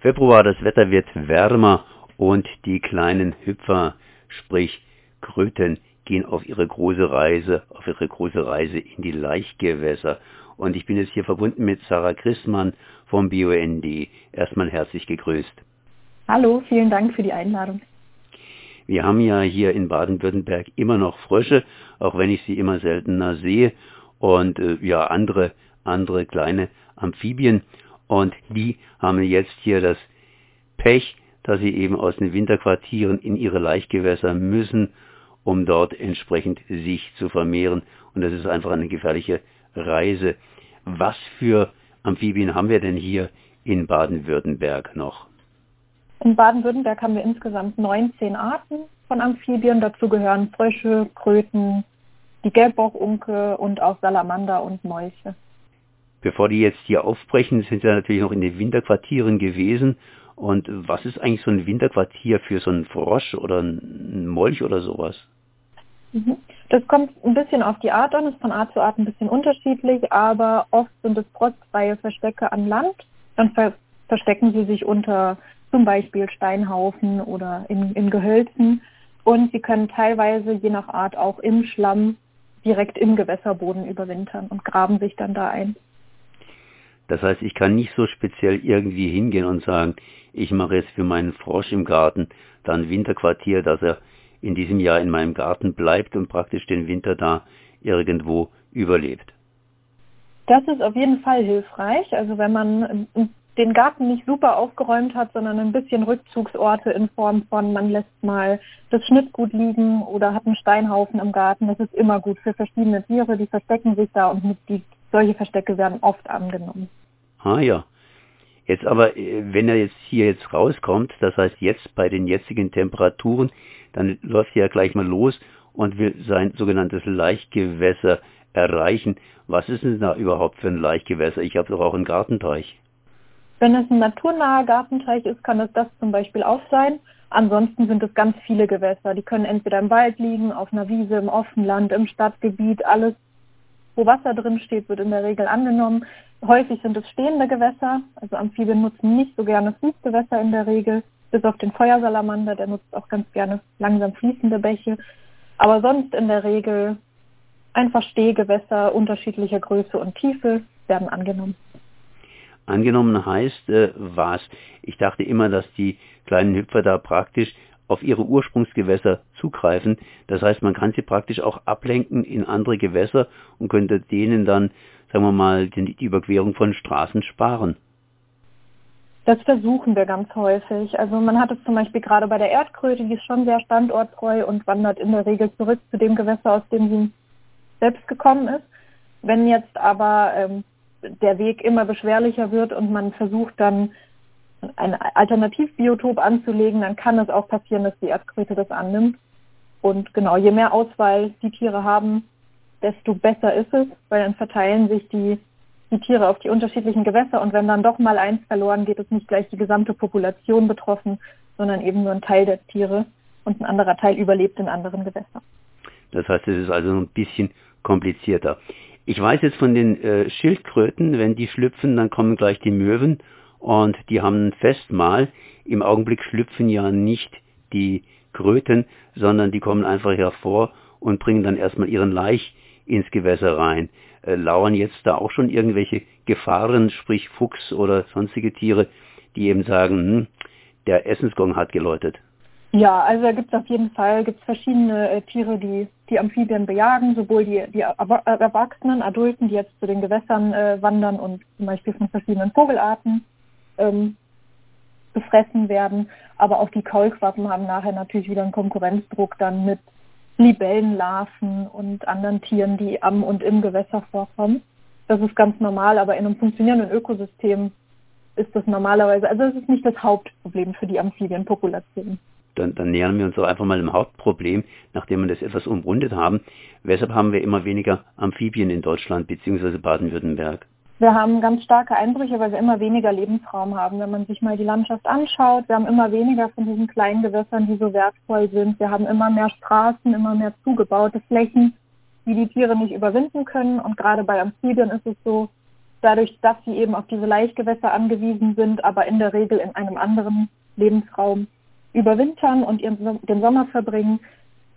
Februar, das Wetter wird wärmer und die kleinen Hüpfer, sprich Kröten, gehen auf ihre große Reise, auf ihre große Reise in die Laichgewässer. Und ich bin jetzt hier verbunden mit Sarah Christmann vom BUND. Erstmal herzlich gegrüßt. Hallo, vielen Dank für die Einladung. Wir haben ja hier in Baden-Württemberg immer noch Frösche, auch wenn ich sie immer seltener sehe und äh, ja andere andere kleine Amphibien und die haben jetzt hier das Pech, dass sie eben aus den Winterquartieren in ihre Laichgewässer müssen, um dort entsprechend sich zu vermehren. Und das ist einfach eine gefährliche Reise. Was für Amphibien haben wir denn hier in Baden-Württemberg noch? In Baden-Württemberg haben wir insgesamt 19 Arten von Amphibien. Dazu gehören Frösche, Kröten, die Gelbbauchunke und auch Salamander und Mäuse bevor die jetzt hier aufbrechen, sind sie natürlich noch in den Winterquartieren gewesen. Und was ist eigentlich so ein Winterquartier für so einen Frosch oder einen Molch oder sowas? Mhm. Das kommt ein bisschen auf die Art an, ist von Art zu Art ein bisschen unterschiedlich, aber oft sind es frostfreie Verstecke an Land. Dann ver verstecken sie sich unter zum Beispiel Steinhaufen oder in, in Gehölzen. Und sie können teilweise je nach Art auch im Schlamm direkt im Gewässerboden überwintern und graben sich dann da ein. Das heißt, ich kann nicht so speziell irgendwie hingehen und sagen, ich mache jetzt für meinen Frosch im Garten dann Winterquartier, dass er in diesem Jahr in meinem Garten bleibt und praktisch den Winter da irgendwo überlebt. Das ist auf jeden Fall hilfreich. Also wenn man den Garten nicht super aufgeräumt hat, sondern ein bisschen Rückzugsorte in Form von, man lässt mal das Schnittgut liegen oder hat einen Steinhaufen im Garten. Das ist immer gut für verschiedene Tiere, die verstecken sich da und die, solche Verstecke werden oft angenommen. Ah ja. Jetzt aber, äh, wenn er jetzt hier jetzt rauskommt, das heißt jetzt bei den jetzigen Temperaturen, dann läuft er ja gleich mal los und will sein sogenanntes Laichgewässer erreichen. Was ist denn da überhaupt für ein Laichgewässer? Ich habe doch auch einen Gartenteich. Wenn es ein naturnaher Gartenteich ist, kann es das zum Beispiel auch sein. Ansonsten sind es ganz viele Gewässer. Die können entweder im Wald liegen, auf einer Wiese, im Offenland, im Stadtgebiet. Alles, wo Wasser drin steht, wird in der Regel angenommen. Häufig sind es stehende Gewässer, also Amphibien nutzen nicht so gerne Fließgewässer in der Regel, bis auf den Feuersalamander, der nutzt auch ganz gerne langsam fließende Bäche. Aber sonst in der Regel einfach Stehgewässer unterschiedlicher Größe und Tiefe werden angenommen. Angenommen heißt äh, was? Ich dachte immer, dass die kleinen Hüpfer da praktisch auf ihre Ursprungsgewässer zugreifen. Das heißt, man kann sie praktisch auch ablenken in andere Gewässer und könnte denen dann sagen wir mal, die, Überquerung von Straßen sparen? Das versuchen wir ganz häufig. Also man hat es zum Beispiel gerade bei der Erdkröte, die ist schon sehr standorttreu und wandert in der Regel zurück zu dem Gewässer, aus dem sie selbst gekommen ist. Wenn jetzt aber ähm, der Weg immer beschwerlicher wird und man versucht dann ein Alternativbiotop anzulegen, dann kann es auch passieren, dass die Erdkröte das annimmt. Und genau, je mehr Auswahl die Tiere haben, desto besser ist es, weil dann verteilen sich die, die Tiere auf die unterschiedlichen Gewässer und wenn dann doch mal eins verloren geht, ist nicht gleich die gesamte Population betroffen, sondern eben nur ein Teil der Tiere und ein anderer Teil überlebt in anderen Gewässern. Das heißt, es ist also ein bisschen komplizierter. Ich weiß jetzt von den äh, Schildkröten, wenn die schlüpfen, dann kommen gleich die Möwen und die haben ein Festmahl. Im Augenblick schlüpfen ja nicht die Kröten, sondern die kommen einfach hervor und bringen dann erstmal ihren Laich ins Gewässer rein. Äh, lauern jetzt da auch schon irgendwelche Gefahren, sprich Fuchs oder sonstige Tiere, die eben sagen, hm, der Essensgong hat geläutet? Ja, also da gibt es auf jeden Fall gibt's verschiedene äh, Tiere, die die Amphibien bejagen, sowohl die, die Erwachsenen, Adulten, die jetzt zu den Gewässern äh, wandern und zum Beispiel von verschiedenen Vogelarten ähm, befressen werden, aber auch die Kaulquappen haben nachher natürlich wieder einen Konkurrenzdruck dann mit Libellenlarven und anderen Tieren, die am und im Gewässer vorkommen. Das ist ganz normal, aber in einem funktionierenden Ökosystem ist das normalerweise, also es ist nicht das Hauptproblem für die Amphibienpopulation. Dann, dann nähern wir uns doch einfach mal dem Hauptproblem, nachdem wir das etwas umrundet haben. Weshalb haben wir immer weniger Amphibien in Deutschland bzw. Baden-Württemberg? Wir haben ganz starke Einbrüche, weil wir immer weniger Lebensraum haben. Wenn man sich mal die Landschaft anschaut, wir haben immer weniger von diesen kleinen Gewässern, die so wertvoll sind. Wir haben immer mehr Straßen, immer mehr zugebaute Flächen, die die Tiere nicht überwinden können. Und gerade bei Amphibien ist es so, dadurch, dass sie eben auf diese Laichgewässer angewiesen sind, aber in der Regel in einem anderen Lebensraum überwintern und ihren, den Sommer verbringen,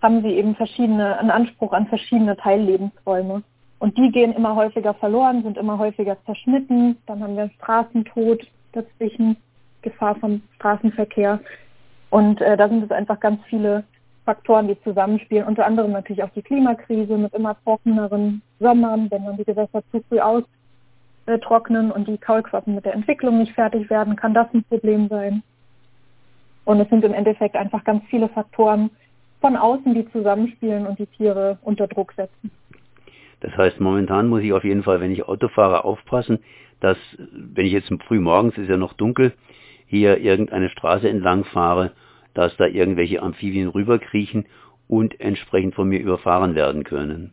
haben sie eben verschiedene, einen Anspruch an verschiedene Teillebensräume. Und die gehen immer häufiger verloren, sind immer häufiger zerschnitten. Dann haben wir Straßentod dazwischen, Gefahr vom Straßenverkehr. Und äh, da sind es einfach ganz viele Faktoren, die zusammenspielen. Unter anderem natürlich auch die Klimakrise mit immer trockeneren Sommern, wenn dann die Gewässer zu früh austrocknen und die Kaulquappen mit der Entwicklung nicht fertig werden, kann das ein Problem sein. Und es sind im Endeffekt einfach ganz viele Faktoren von außen, die zusammenspielen und die Tiere unter Druck setzen. Das heißt, momentan muss ich auf jeden Fall, wenn ich Auto fahre, aufpassen, dass, wenn ich jetzt früh morgens, ist ja noch dunkel, hier irgendeine Straße entlang fahre, dass da irgendwelche Amphibien rüberkriechen und entsprechend von mir überfahren werden können.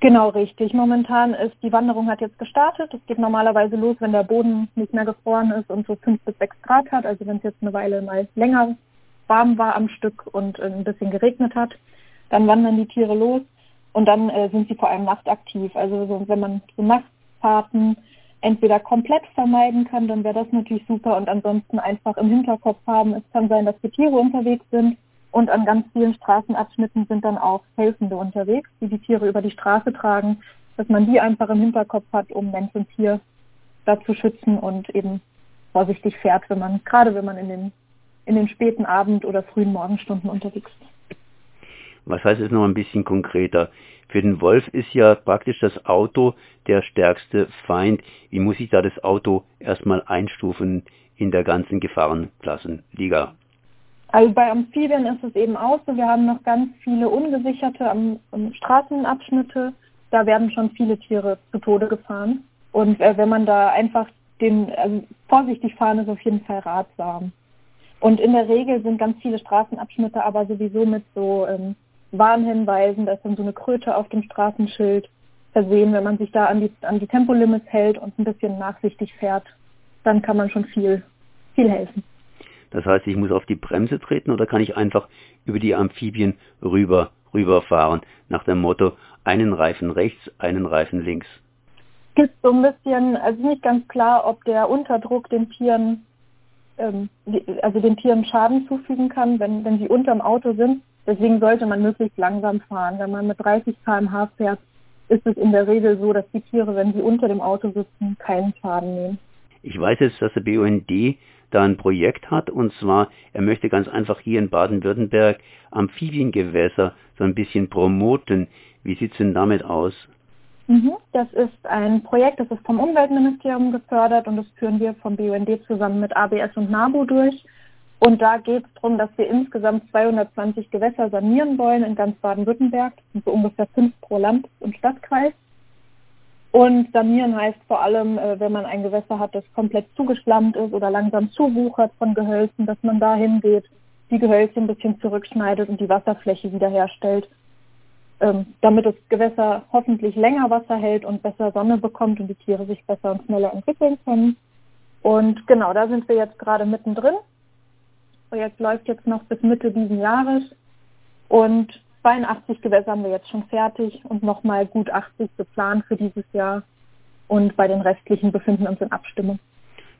Genau, richtig. Momentan ist die Wanderung hat jetzt gestartet. Es geht normalerweise los, wenn der Boden nicht mehr gefroren ist und so fünf bis sechs Grad hat. Also wenn es jetzt eine Weile mal länger warm war am Stück und ein bisschen geregnet hat, dann wandern die Tiere los und dann äh, sind sie vor allem nachtaktiv. Also so, wenn man so Nachtfahrten entweder komplett vermeiden kann, dann wäre das natürlich super und ansonsten einfach im Hinterkopf haben. Es kann sein, dass die Tiere unterwegs sind und an ganz vielen Straßenabschnitten sind dann auch Helfende unterwegs, die die Tiere über die Straße tragen, dass man die einfach im Hinterkopf hat, um Mensch und Tier da zu schützen und eben vorsichtig fährt, wenn man, gerade wenn man in den, in den späten Abend- oder frühen Morgenstunden unterwegs ist. Was heißt es noch ein bisschen konkreter? Für den Wolf ist ja praktisch das Auto der stärkste Feind. Wie muss ich da das Auto erstmal einstufen in der ganzen Gefahrenklassenliga? Also bei Amphibien ist es eben auch so, wir haben noch ganz viele ungesicherte Straßenabschnitte. Da werden schon viele Tiere zu Tode gefahren. Und äh, wenn man da einfach den, also vorsichtig fahren ist auf jeden Fall ratsam. Und in der Regel sind ganz viele Straßenabschnitte aber sowieso mit so ähm, Warnhinweisen, da ist dann so eine Kröte auf dem Straßenschild versehen. Wenn man sich da an die, an die Tempolimits hält und ein bisschen nachsichtig fährt, dann kann man schon viel, viel helfen. Das heißt, ich muss auf die Bremse treten oder kann ich einfach über die Amphibien rüber, rüberfahren, nach dem Motto, einen Reifen rechts, einen Reifen links? Gibt so ein bisschen, also nicht ganz klar, ob der Unterdruck den Tieren, ähm, also den Tieren Schaden zufügen kann, wenn, wenn sie unterm Auto sind. Deswegen sollte man möglichst langsam fahren. Wenn man mit 30 km/h fährt, ist es in der Regel so, dass die Tiere, wenn sie unter dem Auto sitzen, keinen Schaden nehmen. Ich weiß jetzt, dass der BUND da ein Projekt hat und zwar, er möchte ganz einfach hier in Baden-Württemberg Amphibiengewässer so ein bisschen promoten. Wie sieht es denn damit aus? Mhm, das ist ein Projekt, das ist vom Umweltministerium gefördert und das führen wir vom BUND zusammen mit ABS und NABU durch. Und da geht es darum, dass wir insgesamt 220 Gewässer sanieren wollen in ganz Baden-Württemberg. So ungefähr fünf pro Land- und Stadtkreis. Und sanieren heißt vor allem, äh, wenn man ein Gewässer hat, das komplett zugeschlammt ist oder langsam zuwuchert von Gehölzen, dass man da hingeht, die Gehölze ein bisschen zurückschneidet und die Wasserfläche wiederherstellt, ähm, damit das Gewässer hoffentlich länger Wasser hält und besser Sonne bekommt und die Tiere sich besser und schneller entwickeln können. Und genau, da sind wir jetzt gerade mittendrin. Projekt läuft jetzt noch bis Mitte diesen Jahres und 82 Gewässer haben wir jetzt schon fertig und nochmal gut 80 geplant für dieses Jahr. Und bei den restlichen befinden uns in Abstimmung.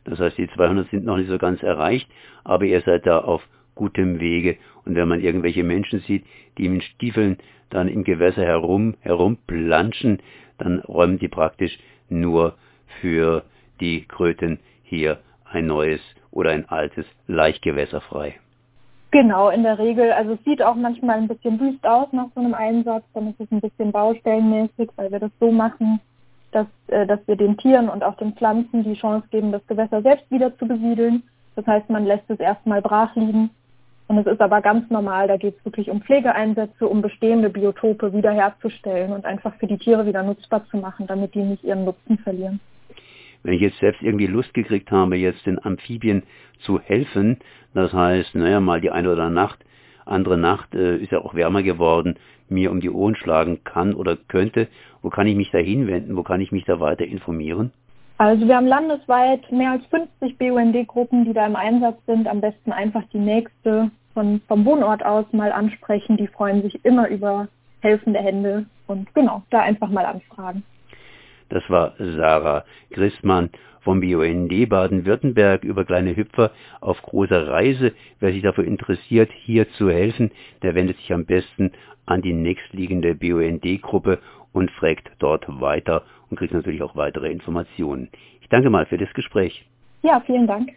Das heißt, die 200 sind noch nicht so ganz erreicht, aber ihr seid da auf gutem Wege. Und wenn man irgendwelche Menschen sieht, die mit Stiefeln dann im Gewässer herum, herumplanschen, dann räumen die praktisch nur für die Kröten hier ein neues oder ein altes Laichgewässer frei. Genau, in der Regel. Also es sieht auch manchmal ein bisschen wüst aus nach so einem Einsatz, dann ist es ein bisschen baustellenmäßig, weil wir das so machen, dass, äh, dass wir den Tieren und auch den Pflanzen die Chance geben, das Gewässer selbst wieder zu besiedeln. Das heißt, man lässt es erstmal brach liegen. Und es ist aber ganz normal, da geht es wirklich um Pflegeeinsätze, um bestehende Biotope wiederherzustellen und einfach für die Tiere wieder nutzbar zu machen, damit die nicht ihren Nutzen verlieren wenn ich jetzt selbst irgendwie Lust gekriegt habe, jetzt den Amphibien zu helfen, das heißt, naja, mal die eine oder Nacht, andere Nacht äh, ist ja auch wärmer geworden, mir um die Ohren schlagen kann oder könnte, wo kann ich mich da hinwenden, wo kann ich mich da weiter informieren? Also wir haben landesweit mehr als 50 BUND-Gruppen, die da im Einsatz sind. Am besten einfach die nächste von, vom Wohnort aus mal ansprechen. Die freuen sich immer über helfende Hände und genau, da einfach mal anfragen. Das war Sarah Christmann vom BUND Baden-Württemberg über kleine Hüpfer auf großer Reise. Wer sich dafür interessiert, hier zu helfen, der wendet sich am besten an die nächstliegende BUND-Gruppe und fragt dort weiter und kriegt natürlich auch weitere Informationen. Ich danke mal für das Gespräch. Ja, vielen Dank.